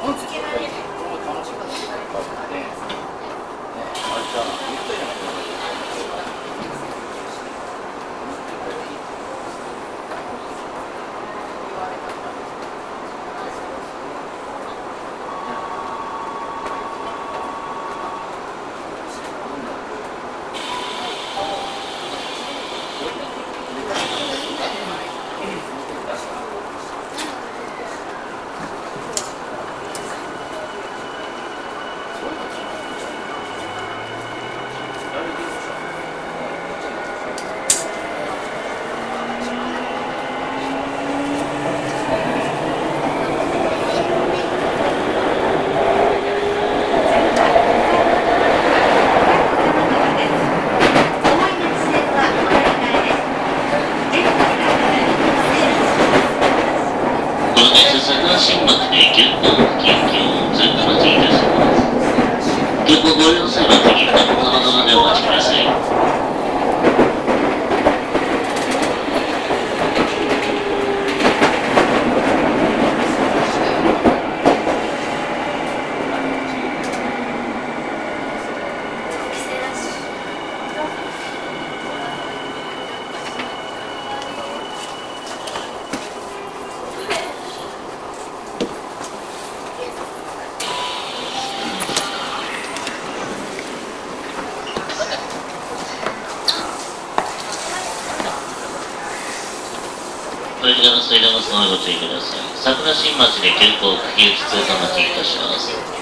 本付きの家で楽しかったで、ね、おご注意ください。桜新町で健康呼き器通過待ちいたします。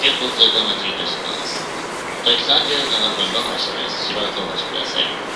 急行通過待ちいたします。第37分の発車です。しばらくお待ちください。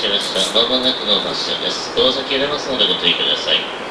しました。まもなくの発車です。この先入れますのでご注意ください。